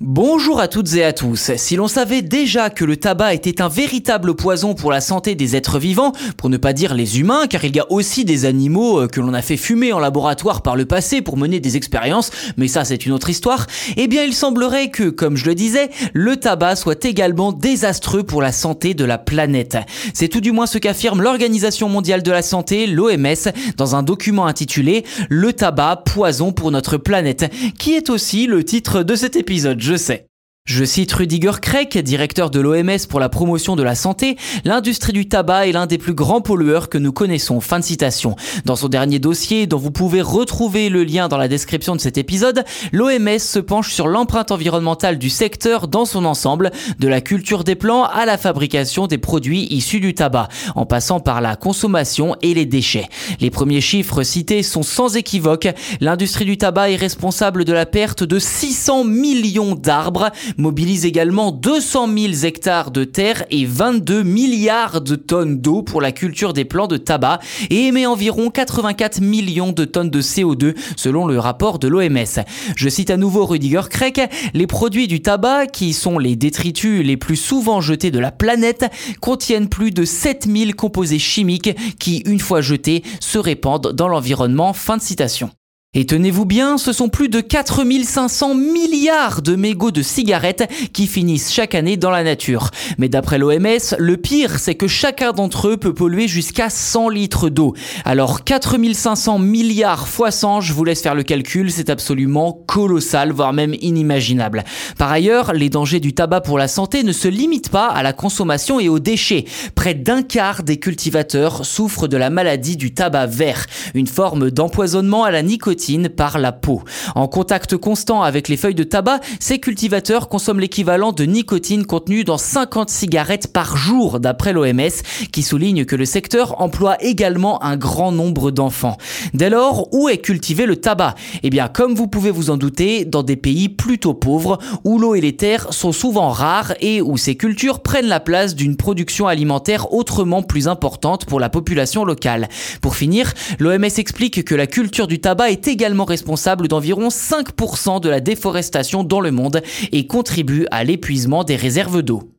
Bonjour à toutes et à tous. Si l'on savait déjà que le tabac était un véritable poison pour la santé des êtres vivants, pour ne pas dire les humains, car il y a aussi des animaux euh, que l'on a fait fumer en laboratoire par le passé pour mener des expériences, mais ça c'est une autre histoire, eh bien il semblerait que, comme je le disais, le tabac soit également désastreux pour la santé de la planète. C'est tout du moins ce qu'affirme l'Organisation mondiale de la santé, l'OMS, dans un document intitulé Le tabac, poison pour notre planète, qui est aussi le titre de cet épisode je sais. Je cite Rudiger Kreck, directeur de l'OMS pour la promotion de la santé, l'industrie du tabac est l'un des plus grands pollueurs que nous connaissons. Fin de citation. Dans son dernier dossier, dont vous pouvez retrouver le lien dans la description de cet épisode, l'OMS se penche sur l'empreinte environnementale du secteur dans son ensemble, de la culture des plants à la fabrication des produits issus du tabac, en passant par la consommation et les déchets. Les premiers chiffres cités sont sans équivoque. L'industrie du tabac est responsable de la perte de 600 millions d'arbres, mobilise également 200 000 hectares de terre et 22 milliards de tonnes d'eau pour la culture des plants de tabac et émet environ 84 millions de tonnes de CO2 selon le rapport de l'OMS. Je cite à nouveau Rudiger Kreck, les produits du tabac, qui sont les détritus les plus souvent jetés de la planète, contiennent plus de 7000 composés chimiques qui, une fois jetés, se répandent dans l'environnement. Fin de citation. Et tenez-vous bien, ce sont plus de 4500 milliards de mégots de cigarettes qui finissent chaque année dans la nature. Mais d'après l'OMS, le pire, c'est que chacun d'entre eux peut polluer jusqu'à 100 litres d'eau. Alors 4500 milliards fois 100, je vous laisse faire le calcul, c'est absolument colossal, voire même inimaginable. Par ailleurs, les dangers du tabac pour la santé ne se limitent pas à la consommation et aux déchets. Près d'un quart des cultivateurs souffrent de la maladie du tabac vert, une forme d'empoisonnement à la nicotine par la peau. En contact constant avec les feuilles de tabac, ces cultivateurs consomment l'équivalent de nicotine contenu dans 50 cigarettes par jour, d'après l'OMS, qui souligne que le secteur emploie également un grand nombre d'enfants. Dès lors, où est cultivé le tabac? Eh bien, comme vous pouvez vous en douter, dans des pays plutôt pauvres, où l'eau et les terres sont souvent rares et où ces cultures prennent la place d'une production alimentaire autrement plus importante pour la population locale. Pour finir, l'OMS explique que la culture du tabac est également responsable d'environ 5% de la déforestation dans le monde et contribue à l'épuisement des réserves d'eau.